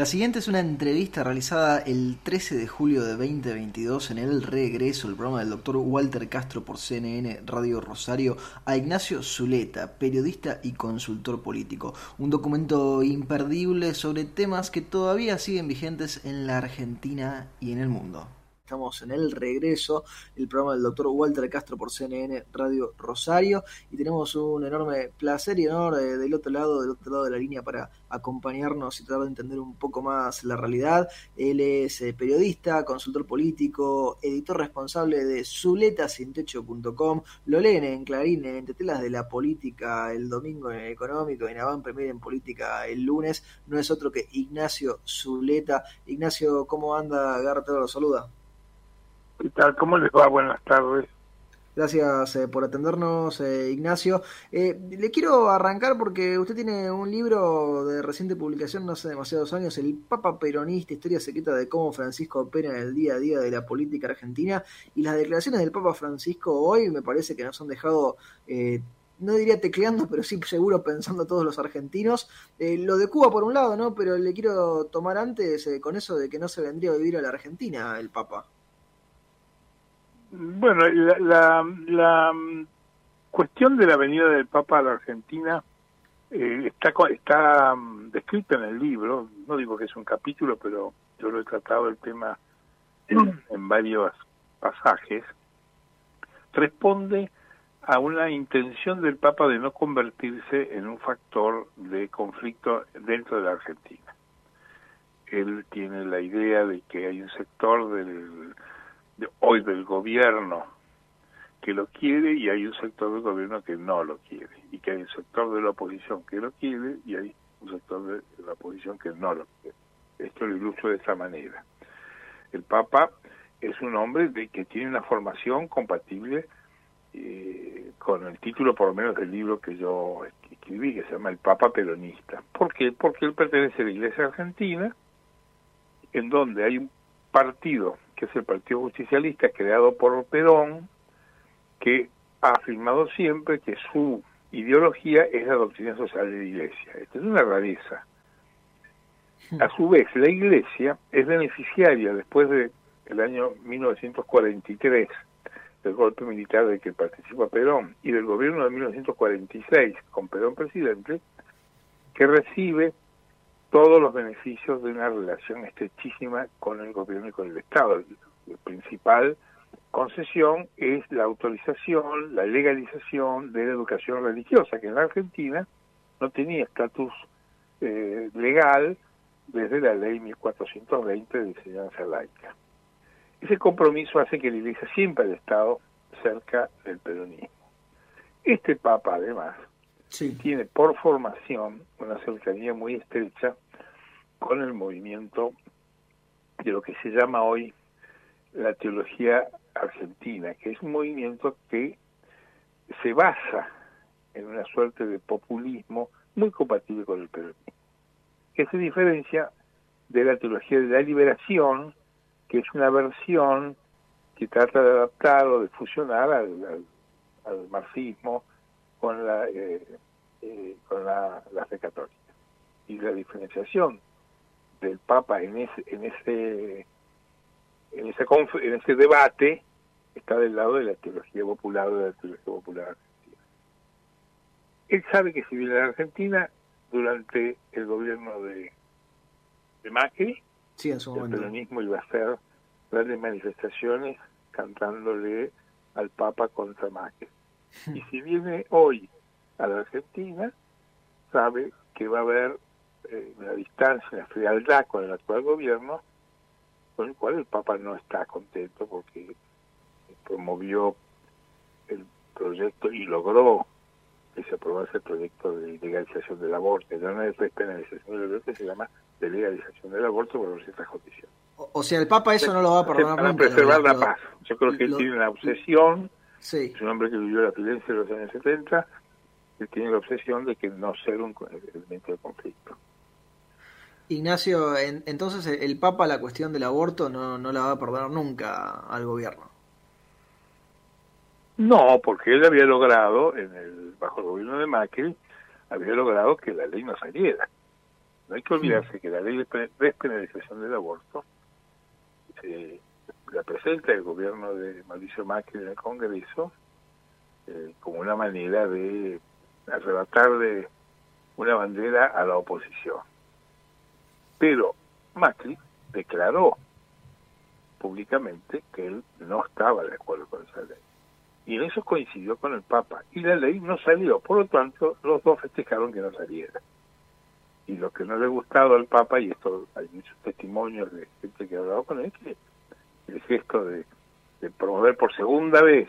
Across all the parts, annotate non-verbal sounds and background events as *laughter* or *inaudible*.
La siguiente es una entrevista realizada el 13 de julio de 2022 en el regreso, el programa del doctor Walter Castro por CNN Radio Rosario, a Ignacio Zuleta, periodista y consultor político. Un documento imperdible sobre temas que todavía siguen vigentes en la Argentina y en el mundo. Estamos en el regreso, el programa del doctor Walter Castro por CNN Radio Rosario y tenemos un enorme placer y honor eh, del otro lado, del otro lado de la línea para acompañarnos y tratar de entender un poco más la realidad. Él es eh, periodista, consultor político, editor responsable de zuletasintecho.com. Lo leen en Clarín, en Tetelas de la Política el domingo en el Económico, en Avant Premier en Política el lunes. No es otro que Ignacio Zuleta. Ignacio, ¿cómo anda? Garra, lo saluda. ¿Qué tal? ¿Cómo les va? Buenas tardes. Gracias eh, por atendernos, eh, Ignacio. Eh, le quiero arrancar porque usted tiene un libro de reciente publicación, no hace demasiados años, El Papa Peronista, Historia Secreta de cómo Francisco opera en el día a día de la política argentina. Y las declaraciones del Papa Francisco hoy me parece que nos han dejado no diría tecleando, pero sí seguro pensando todos los argentinos. lo de Cuba por un lado, ¿no? Pero le quiero tomar antes con eso de que no se vendría a vivir a la Argentina el Papa. Bueno, la, la, mm, cuestión de la venida del Papa a la Argentina eh, está, está mm, descrita en el libro, no digo que es un capítulo, pero yo lo he tratado el tema en varios pasajes, responde a una intención del Papa de no convertirse en un factor de conflicto dentro de la Argentina. Él tiene la idea de que hay un sector del hoy del gobierno que lo quiere y hay un sector del gobierno que no lo quiere y que hay un sector de la oposición que lo quiere y hay un sector de la oposición que no lo quiere. Esto lo ilustro de esa manera. El Papa es un hombre de, que tiene una formación compatible eh, con el título por lo menos del libro que yo escribí, que se llama El Papa Peronista. ¿Por qué? Porque él pertenece a la Iglesia Argentina, en donde hay un partido que es el Partido Justicialista creado por Perón, que ha afirmado siempre que su ideología es la doctrina social de la Iglesia. Esto es una rareza. A su vez, la Iglesia es beneficiaria después del el año 1943 del golpe militar del que participa Perón y del gobierno de 1946 con Perón presidente, que recibe todos los beneficios de una relación estrechísima con el gobierno y con el Estado. La principal concesión es la autorización, la legalización de la educación religiosa, que en la Argentina no tenía estatus eh, legal desde la ley 1420 de enseñanza laica. Ese compromiso hace que la Iglesia siempre haya estado cerca del peronismo. Este Papa, además, tiene por formación una cercanía muy estrecha con el movimiento de lo que se llama hoy la teología argentina, que es un movimiento que se basa en una suerte de populismo muy compatible con el peronismo, que se diferencia de la teología de la liberación, que es una versión que trata de adaptar o de fusionar al, marxismo con la eh, eh, con la, fe católica y la diferenciación del Papa en ese en ese en ese en ese debate está del lado de la teología popular de la teología popular argentina. Él sabe que si viene a la Argentina durante el gobierno de, de Macri, sí, el peronismo iba a hacer grandes manifestaciones cantándole al Papa contra Macri. Y si viene hoy a la Argentina, sabe que va a haber eh, una distancia, una frialdad con el actual gobierno, con el cual el Papa no está contento porque promovió el proyecto y logró que se aprobase el proyecto de legalización del aborto, ya no es despenalización del aborto, se llama de legalización del aborto por ciertas condiciones. O, sea, el Papa eso no lo va a perdonar Para preservar la paz. Yo creo que tiene una obsesión, es un hombre que vivió la violencia de los años 70, tiene la obsesión de que no ser un elemento de conflicto. Ignacio, entonces el Papa la cuestión del aborto no, no la va a perdonar nunca al gobierno. No, porque él había logrado, en el bajo el gobierno de Macri, había logrado que la ley no saliera. No hay que olvidarse que la ley de despenalización del aborto eh, la presenta el gobierno de Mauricio Macri en el Congreso eh, como una manera de arrebatarle una bandera a la oposición. Pero Macri declaró públicamente que él no estaba de acuerdo con esa ley. Y en eso coincidió con el Papa. Y la ley no salió. Por lo tanto, los dos festejaron que no saliera. Y lo que no le ha gustado al Papa, y esto hay muchos testimonios de gente que ha hablado con él, que el gesto de, promover por segunda vez,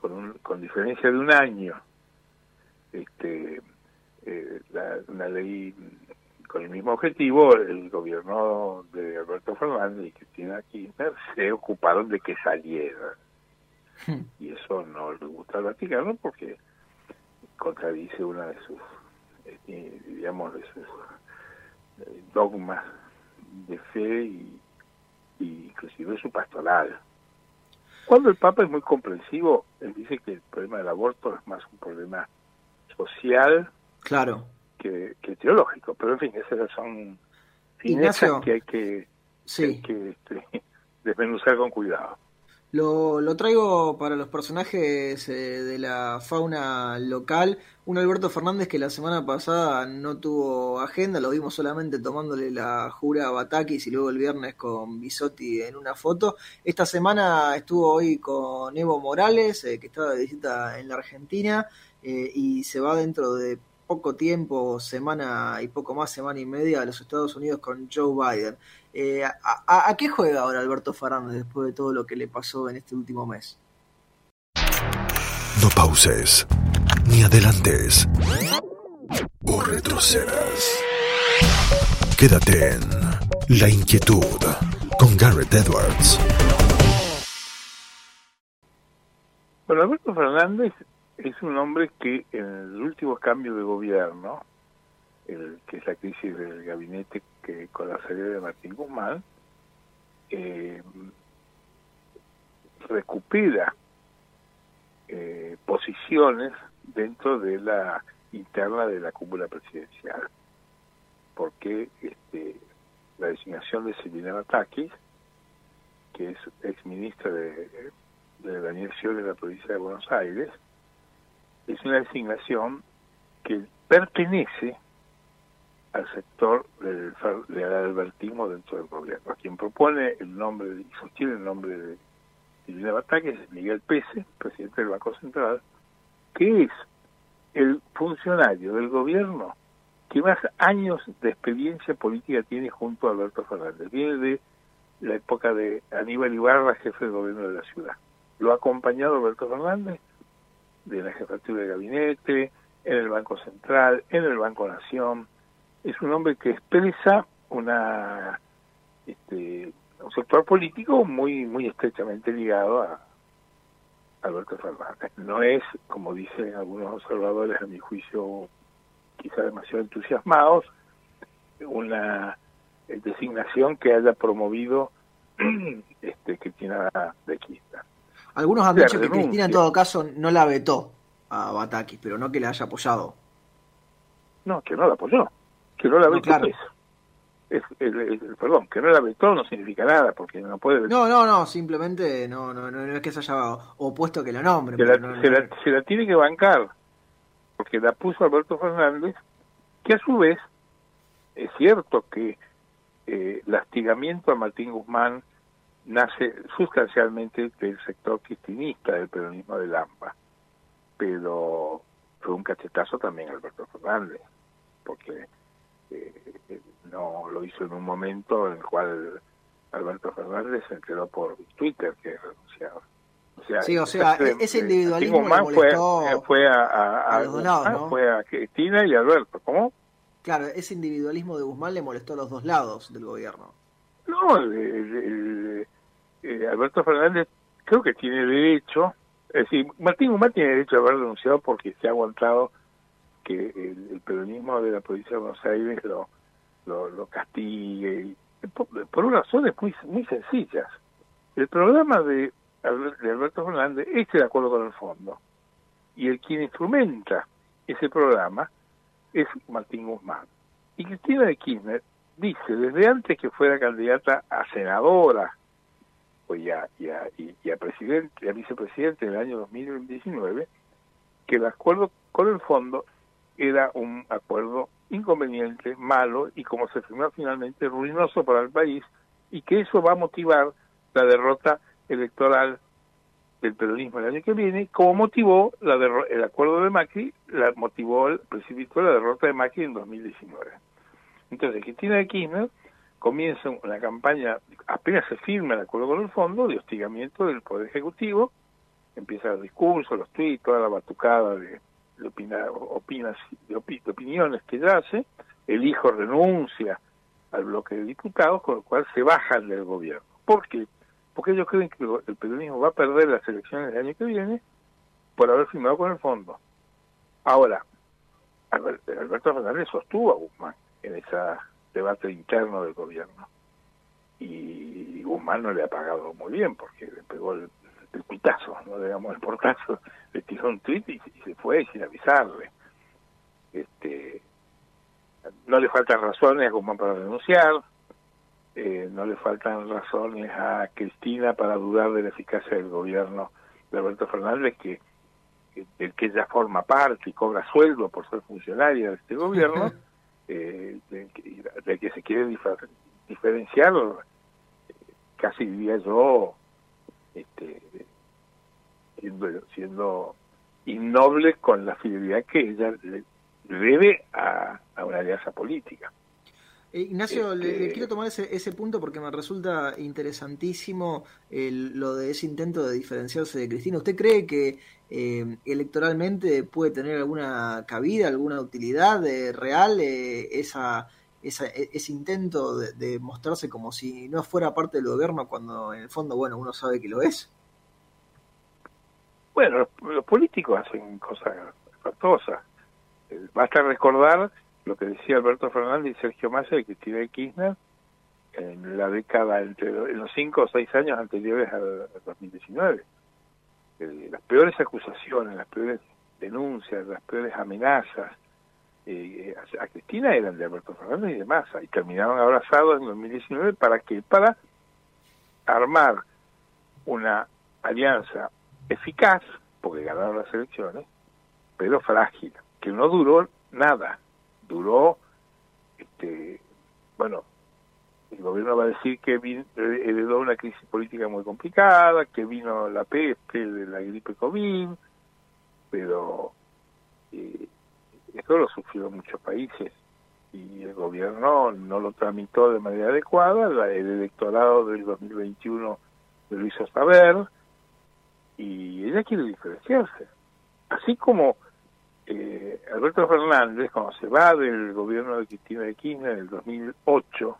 con, con diferencia de un año, este, eh, una ley con el mismo objetivo, el gobierno de Alberto Fernández y Cristina Kirchner se ocuparon de que saliera. Hmm. Y eso no le gusta al Vaticano porque contradice una de sus, eh, digamos, de sus eh, dogmas de fe y, y inclusive su pastoral. Cuando el Papa es muy comprensivo, él dice que el problema del aborto es más un problema social claro. que, teológico, pero en fin, esas son finezas que hay que, que este, *laughs* desmenuzar con cuidado. Lo, lo, traigo para los personajes eh, de la fauna local. Un Alberto Fernández que la semana pasada no tuvo agenda, lo vimos solamente tomándole la jura a Batakis y luego el viernes con Bisotti en una foto. Esta semana estuvo hoy con Evo Morales, eh, que estaba de visita en la Argentina, eh, y se va dentro de poco tiempo, semana y poco más, semana y media, a los Estados Unidos con Joe Biden. Eh, a, qué juega ahora Alberto Fernández después de todo lo que le pasó en este último mes? No pauses, ni adelantes, o retrocedas. Quédate en La Inquietud con Garrett Edwards. Bueno, Alberto Fernández es un hombre que en el último cambio de gobierno el, que es la crisis del gabinete que con la salida de Martín Guzmán, eh, recupera eh, posiciones dentro de la interna de la cúpula presidencial, porque este, la designación de Silvina Batakis, que es ex ministra de, de Daniel Scioli de la provincia de Buenos Aires, es una designación que pertenece al sector del, del albertismo dentro del gobierno. Quien propone el nombre y sostiene el nombre de Silvina Bataque es Miguel Pese, presidente del Banco Central, que es el funcionario del gobierno que más años de experiencia política tiene junto a Alberto Fernández. Viene de la época de Aníbal Ibarra, jefe del gobierno de la ciudad. Lo ha acompañado Alberto Fernández de la jefatura de gabinete, en el Banco Central, en el Banco Nación, es un hombre que expresa una este, un sector político muy muy estrechamente ligado a Alberto Fernández. No es, como dicen algunos observadores, a mi juicio, quizá demasiado entusiasmados, una designación que haya promovido *clears throat* este, Cristina de Kirchner. Algunos han dicho que Cristina en todo caso no la vetó a Batakis, pero no que la haya apoyado. No, que no la apoyó que no la vetó es, perdón, que no la vetó no significa nada, porque no puede No, no, no, simplemente no, no, no, es que se haya opuesto que la nombre. Se, la, se, la, tiene que bancar, porque la puso Alberto Fernández, que a su vez es cierto que eh, el astigamiento a Martín Guzmán nace sustancialmente del sector cristinista del peronismo de Lampa, pero fue un cachetazo también Alberto Fernández, porque eh, no lo hizo en un momento en el cual Alberto Fernández se enteró por Twitter que renunciaba. O sea, sí, o sea, ese individualismo le molestó fue, fue a, a, los dos fue a Cristina y Alberto, ¿cómo? Claro, ese individualismo de Guzmán le molestó a los dos lados del gobierno. No, el, eh, Alberto Fernández creo que tiene derecho, es decir, Martín Guzmán tiene derecho a haber renunciado porque se ha aguantado que el, peronismo de la provincia de Buenos Aires lo, lo, castigue, por, unas razones muy, muy sencillas. El programa de, Alberto Fernández es de acuerdo con el fondo, y el quien instrumenta ese programa es Martín Guzmán. Y Cristina de Kirchner dice, desde antes que fuera candidata a senadora o ya, ya, y, a, presidente, a vicepresidente en el año 2019, que el acuerdo con el fondo era un acuerdo inconveniente, malo y como se firmó finalmente, ruinoso para el país y que eso va a motivar la derrota electoral del peronismo el año que viene, como motivó la el acuerdo de Macri, la motivó, precipitó la derrota de Macri en 2019. Entonces, Cristina de Kirchner comienza una campaña, apenas se firma el acuerdo con el fondo, de hostigamiento del Poder Ejecutivo, empieza el discurso, los tweets, toda la batucada de, de, opinas, de, opiniones que ella hace, el hijo renuncia al bloque de diputados, con lo cual se bajan del gobierno. ¿Por qué? Porque ellos creen que el peronismo va a perder las elecciones del año que viene por haber firmado con el fondo. Ahora, Alberto Fernández sostuvo a Guzmán en ese debate interno del gobierno. Y Guzmán no le ha pagado muy bien porque le pegó el, el pitazo, no digamos el portazo, *laughs* le tiró un tweet y, se fue sin avisarle. Este, no le faltan razones a Guzmán para denunciar, eh, no le faltan razones a Cristina para dudar de la eficacia del gobierno de Alberto Fernández, que del que ella forma parte y cobra sueldo por ser funcionaria de este gobierno, *laughs* eh, de, que se quiere diferenciar, casi diría yo, este, siendo, innoble con la fidelidad que ella le debe a, una alianza política. Eh, Ignacio, le, este quiero tomar ese, ese punto porque me resulta interesantísimo lo de ese intento de diferenciarse de Cristina. ¿Usted cree que eh, electoralmente puede tener alguna cabida, alguna utilidad eh, real esa, esa, e, ese intento de, mostrarse como si no fuera parte del gobierno cuando en el fondo, bueno, uno sabe que lo es? Bueno, los, políticos hacen cosas espantosas. Eh, basta recordar lo que decía Alberto Fernández y Sergio Massa y Cristina Kirchner en la década, entre en los cinco o seis años anteriores al, 2019. Las peores acusaciones, las peores denuncias, las peores amenazas eh, a, Cristina eran de Alberto Fernández y de Massa y terminaron abrazados en 2019 para que para armar una alianza eficaz, porque ganaron las elecciones, pero frágil, que no duró nada, duró, este, bueno, el gobierno va a decir que heredó una crisis política muy complicada, que vino la peste la gripe COVID, pero eh, eso lo sufrieron muchos países y el gobierno no lo tramitó de manera adecuada, el electorado del 2021 lo hizo saber, y ella quiere diferenciarse. Así como eh, Alberto Fernández, cuando se va del gobierno de Cristina de Kirchner en el 2008,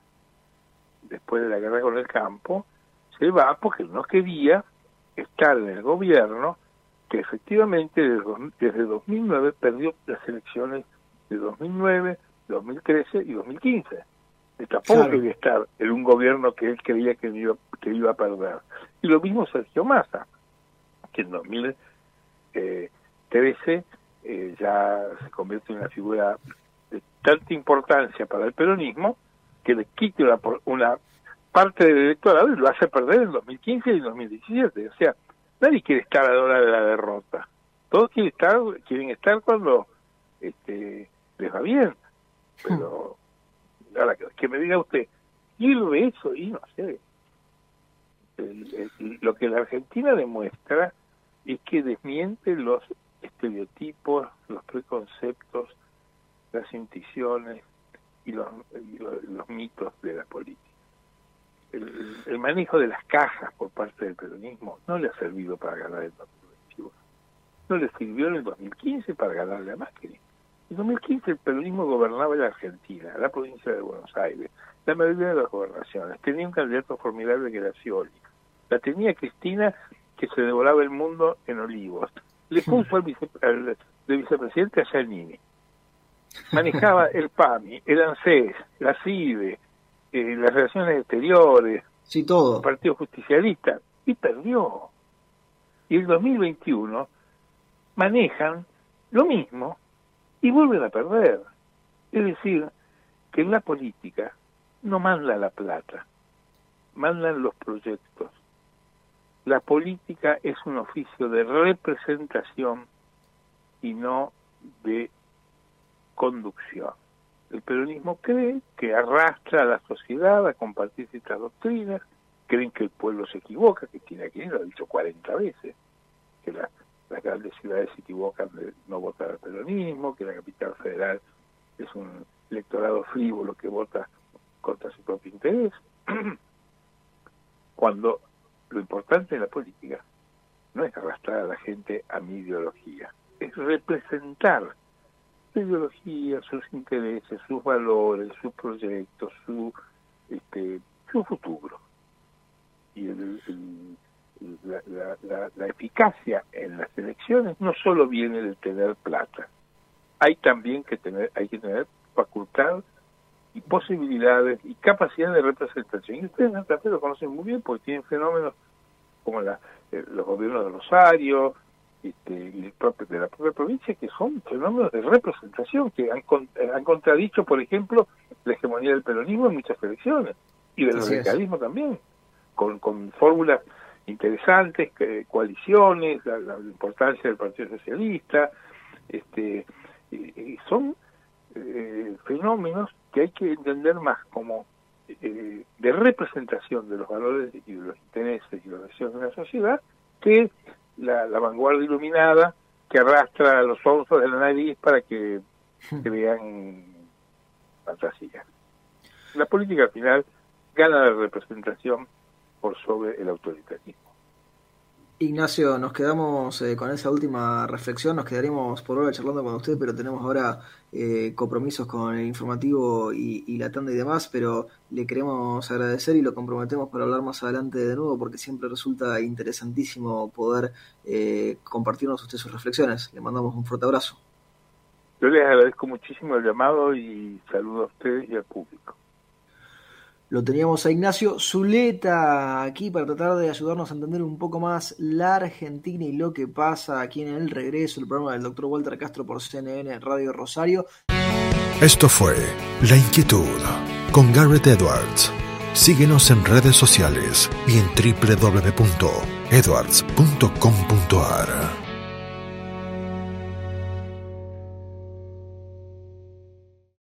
después de la guerra con el campo, se va porque no quería estar en el gobierno que efectivamente desde 2009 perdió las elecciones de 2009, 2013 y 2015. Tampoco quería estar en un gobierno que él creía que iba, que iba a perder. Y lo mismo Sergio Massa que en 2013 eh, ya se convierte en una figura de tanta importancia para el peronismo que le quite una, una parte del electorado y lo hace perder en 2015 y 2017. O sea, nadie quiere estar a la hora de la derrota. Todos quieren estar, quieren estar cuando este, les va bien. Pero, ahora que me diga usted, ve eso y no sé. lo que la Argentina demuestra es que desmiente los estereotipos, los preconceptos, las intuiciones y los, los, mitos de la política. El, manejo de las cajas por parte del peronismo no le ha servido para ganar el 2021. No le sirvió en el 2015 para ganarle a Macri. En el 2015 el peronismo gobernaba la Argentina, la provincia de Buenos Aires, la mayoría de las gobernaciones. Tenía un candidato formidable que era Scioli. La tenía Cristina que se devoraba el mundo en olivos. Le puso *laughs* al, de vicepresidente a Giannini. Manejaba el PAMI, el ANSES, la CIDE, eh, las relaciones exteriores, sí, todo. el Partido Justicialista, y perdió. Y el 2021 manejan lo mismo y vuelven a perder. Es decir, que en la política no manda la plata, mandan los proyectos. La política es un oficio de representación y no de conducción. El peronismo cree que arrastra a la sociedad a compartir ciertas doctrinas, creen que el pueblo se equivoca, que tiene ir, lo ha dicho 40 veces, que las grandes ciudades se equivocan de no votar al peronismo, que la capital federal es un electorado frívolo que vota contra su propio interés, *clears throat* cuando lo importante en la política no es arrastrar a la gente a mi ideología, es representar ideología, sus intereses, sus valores, sus proyectos, su, este, su futuro. Y la, la eficacia en las elecciones no solo viene de tener plata, hay también que tener, hay que tener facultad y posibilidades y capacidad de representación. Y ustedes en Santa Fe lo conocen muy bien porque tienen fenómenos como la, eh, los gobiernos de Rosario este, de la propia provincia que son fenómenos de representación que han, han contradicho, por ejemplo, la hegemonía del peronismo en muchas elecciones y del radicalismo también, con, con fórmulas interesantes, coaliciones, la, la, importancia del Partido Socialista, este, y son eh, fenómenos que hay que entender más como eh, de representación de los valores y de los intereses y los deseos de la sociedad que la, vanguardia iluminada que arrastra a los ojos de la nariz para que se vean fantasías. La política al final gana la representación por sobre el autoritarismo. Ignacio, nos quedamos eh, con esa última reflexión, nos quedaríamos por ahora charlando con usted, pero tenemos ahora eh, compromisos con el informativo y, la tanda y demás, pero le queremos agradecer y lo comprometemos para hablar más adelante de nuevo, porque siempre resulta interesantísimo poder eh, compartirnos usted sus reflexiones. Le mandamos un fuerte abrazo. Yo les agradezco muchísimo el llamado y saludo a ustedes y al público. Lo teníamos a Ignacio Zuleta aquí para tratar de ayudarnos a entender un poco más la Argentina y lo que pasa aquí en el regreso, el programa del doctor Walter Castro por CNN Radio Rosario. Esto fue La Inquietud con Garrett Edwards. Síguenos en redes sociales y en www.edwards.com.ar.